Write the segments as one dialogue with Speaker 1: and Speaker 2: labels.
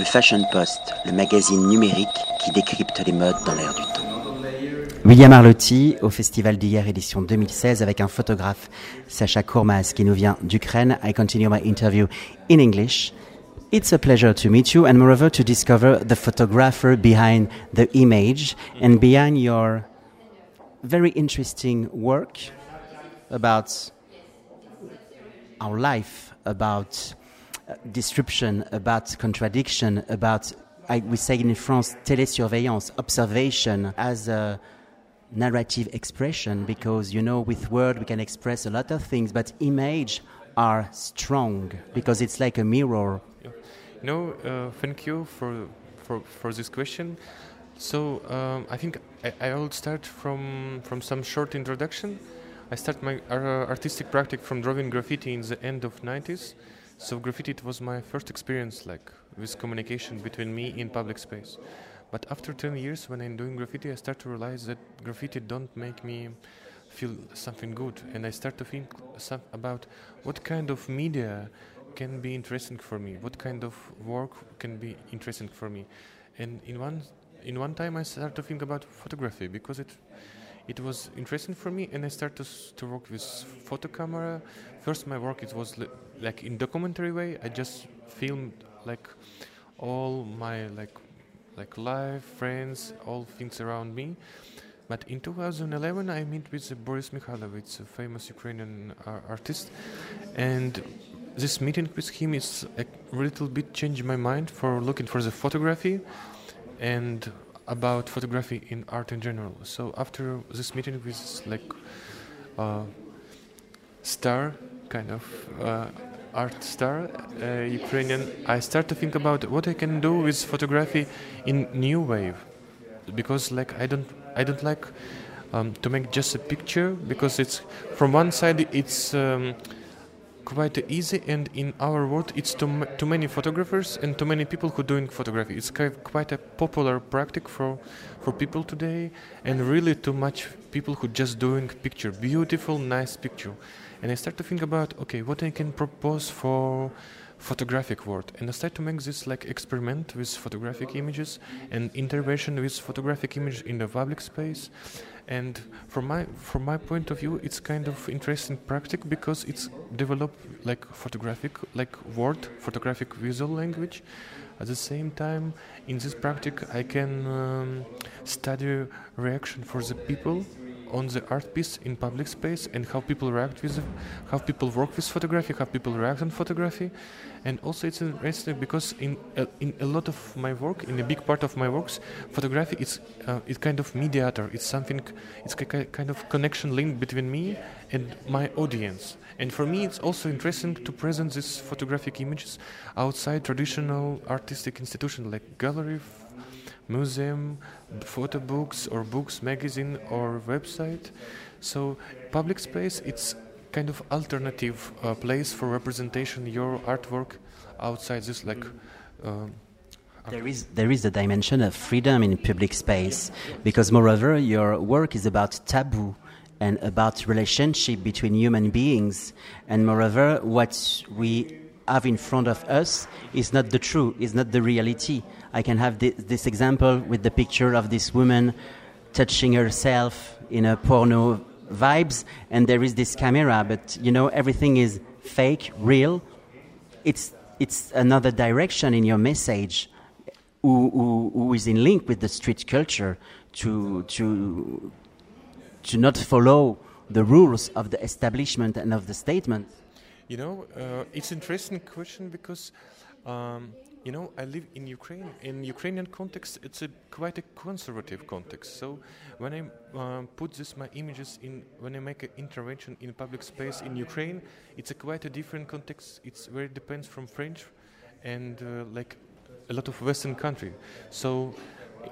Speaker 1: Le Fashion Post, le magazine numérique qui décrypte les modes dans l'air du temps. William Arlotti au Festival d'hier édition 2016 avec un photographe, Sacha Kourmaz, qui nous vient d'Ukraine. I continue my interview in English. It's a pleasure to meet you and moreover to discover the photographer behind the image and behind your very interesting work about our life, about disruption, about contradiction, about, I, we say in France, télésurveillance, observation as a narrative expression because, you know, with word we can express a lot of things, but image are strong because it's like a mirror.
Speaker 2: No, uh, thank you for, for, for this question. So um, I think I, I, will start from, from some short introduction. I start my uh, artistic practice from drawing graffiti in the end of 90s. So graffiti it was my first experience like with communication between me in public space. But after 10 years when I'm doing graffiti I start to realize that graffiti don't make me feel something good and I start to think about what kind of media can be interesting for me, what kind of work can be interesting for me. And in one in one time I start to think about photography because it it was interesting for me and I started to, work with photo camera. First my work it was li- like in documentary way. I just filmed like all my like like life, friends, all things around me. But in 2011, I met with Boris Mikhailovich, a famous Ukrainian uh, artist, and this meeting with him is a little bit changed my mind for looking for the photography and about photography in art in general. So after this meeting with like uh, star kind of uh, art star uh, Ukrainian, I start to think about what I can do with photography in new wave because like I don't I don't like um, to make just a picture because it's from one side it's um, quite easy and in our world it's too, too many photographers and too many people who doing photography. It's quite a popular practice for for people today and really too much people who just doing picture. Beautiful nice picture. And i start to think about okay what i can propose for photographic world and i start to make this like experiment with photographic images and intervention with photographic image in the public space. And from my from my point of view it's kind of interesting practice because it's developed like photographic like word photographic visual language. At the same time in this practice i can um, study reaction for the people on the art piece in public space and how people react with it, how people work with photography, how people react on photography, and also it's interesting because in a, in a lot of my work, in a big part of my works, photography is uh, it's kind of mediator. It's something, it's a kind of connection link between me and my audience. And for me, it's also interesting to present these photographic images outside traditional artistic institutions like gallery, museum, photo books or books, magazine or website. So public space, it's kind of alternative uh, place for representation your artwork outside this like. Uh,
Speaker 1: there is there is a dimension of freedom in public space because moreover your work is about taboo and about relationship between human beings and moreover what we have in front of us is not the true is not the reality I can have this, this example with the picture of this woman touching herself in a porno vibes, and there is this camera, but you know everything is fake, real. It's it's another direction in your message, who, who, who is in link with the street culture to to to not follow the rules of the establishment and of the statement.
Speaker 2: You know, uh, it's interesting question because. Um, you know, I live in Ukraine. In Ukrainian context, it's a quite a conservative context. So when I uh, put this my images in, when I make an intervention in public space in Ukraine, it's a quite a different context. It's very depends from French, and uh, like a lot of Western country. So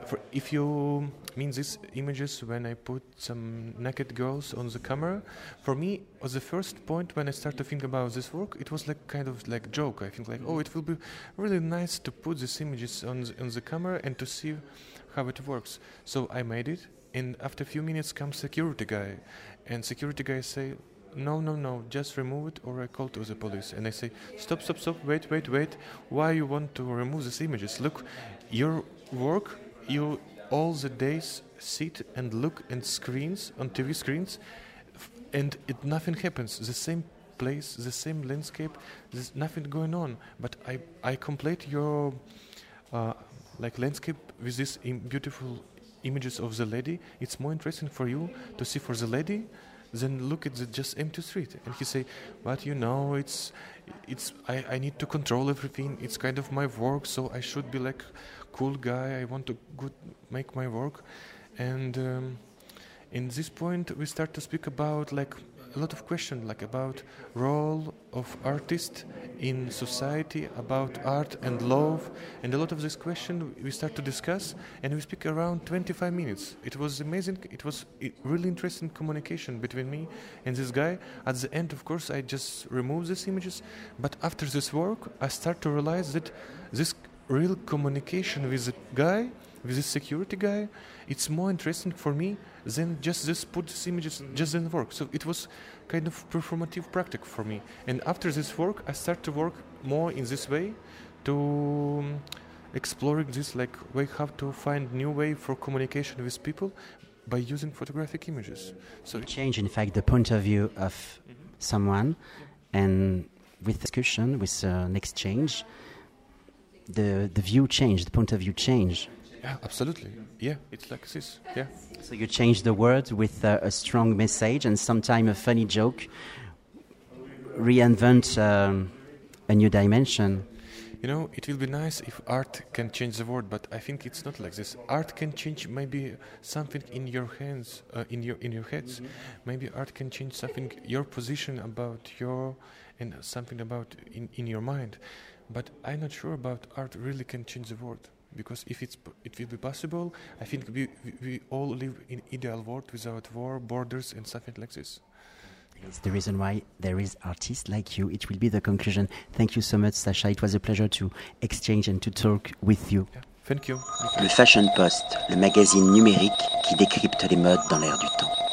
Speaker 2: for if you mean these images when I put some naked girls on the camera, for me the first point when I start to think about this work. It was like kind of like joke. I think like oh, it will be really nice to put these images on the, on the camera and to see how it works. So I made it, and after a few minutes comes security guy, and security guy say no, no, no, just remove it or I call to the police. And I say, stop, stop, stop, wait, wait, wait. Why you want to remove these images? Look, your work, you all the days sit and look at screens, on TV screens, and it nothing happens. The same place, the same landscape, there's nothing going on. But I, I complete your uh, like landscape with these beautiful images of the lady. It's more interesting for you to see for the lady than look at the just empty street. And he say, but you know, it's it's I, I need to control everything. It's kind of my work, so I should be like cool guy. I want to good make my work, and um, in this point we start to speak about like a lot of questions like about role of artist in society about art and love. And a lot of this question we start to discuss and we speak around 25 minutes. It was amazing. It was really interesting communication between me and this guy. At the end of course i just remove these images. But after this work i start to realize that this real communication with the guy with this security guy it's more interesting for me than just this put these images just didn't work. So it was kind of performative practice for me. And after this work, I start to work more in this way to um, exploring this like we have to find new way for communication with people by using photographic images.
Speaker 1: So change, in fact, the point of view of mm-hmm. someone, and with discussion, with uh, an exchange, the the view change, the point of view change.
Speaker 2: Yeah, absolutely. Yeah, it's like this. Yeah.
Speaker 1: So you change the words with uh, a strong message and sometimes a funny joke, reinvent um, a new dimension.
Speaker 2: You know, it will be nice if art can change the world, but I think it's not like this. Art can change maybe something in your hands, uh, in your in your heads. Mm-hmm. Maybe art can change something your position about your and something about in in your mind. But I'm not sure about art really can change the world because if it's it will be possible, I think we, we all live in ideal world without war, borders, and something like this.
Speaker 1: It's the reason why there is artists like you. It will be the conclusion. Thank you so much, Sasha. It was a pleasure to exchange and to talk with you.
Speaker 2: Yeah. Thank you.
Speaker 1: Le Fashion Post, le magazine numérique qui décrypte les modes dans l'air du temps.